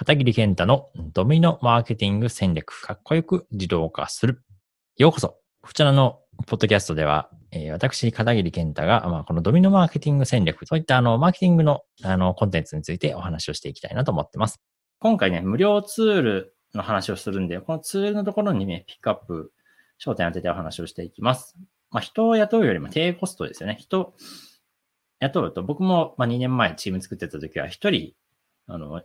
片桐健太のドミノマーケティング戦略、かっこよく自動化する。ようこそ。こちらのポッドキャストでは、えー、私、片桐健太が、まあ、このドミノマーケティング戦略、そういったあの、マーケティングのあの、コンテンツについてお話をしていきたいなと思ってます。今回ね、無料ツールの話をするんで、このツールのところにね、ピックアップ、焦点当ててお話をしていきます。まあ、人を雇うよりも低コストですよね。人、雇うと、僕も、まあ、2年前チーム作ってた時は、1人、あの、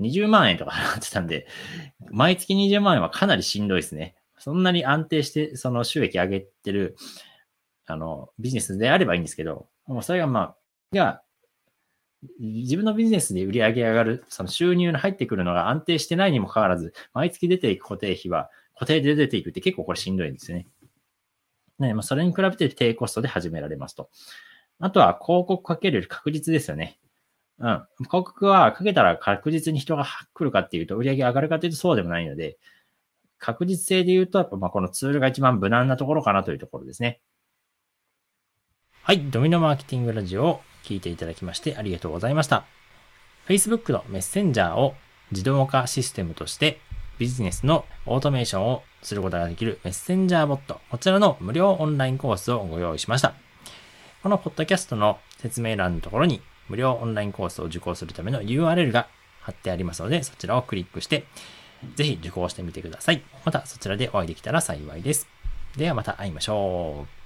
20万円とか 払ってたんで、毎月20万円はかなりしんどいですね。そんなに安定して、その収益上げてる、あの、ビジネスであればいいんですけど、もうそれがまあ、が、自分のビジネスで売り上げ上がる、その収入の入ってくるのが安定してないにもかかわらず、毎月出ていく固定費は固定で出ていくって結構これしんどいんですよね。ね、まあ、それに比べて低コストで始められますと。あとは広告かける確率ですよね。うん。広告はかけたら確実に人が来るかっていうと、売り上げ上がるかっていうとそうでもないので、確実性で言うと、やっぱまあこのツールが一番無難なところかなというところですね。はい。ドミノマーケティングラジオを聞いていただきましてありがとうございました。Facebook のメッセンジャーを自動化システムとしてビジネスのオートメーションをすることができるメッセンジャーボット、こちらの無料オンラインコースをご用意しました。このポッドキャストの説明欄のところに無料オンラインコースを受講するための URL が貼ってありますので、そちらをクリックして、ぜひ受講してみてください。またそちらでお会いできたら幸いです。ではまた会いましょう。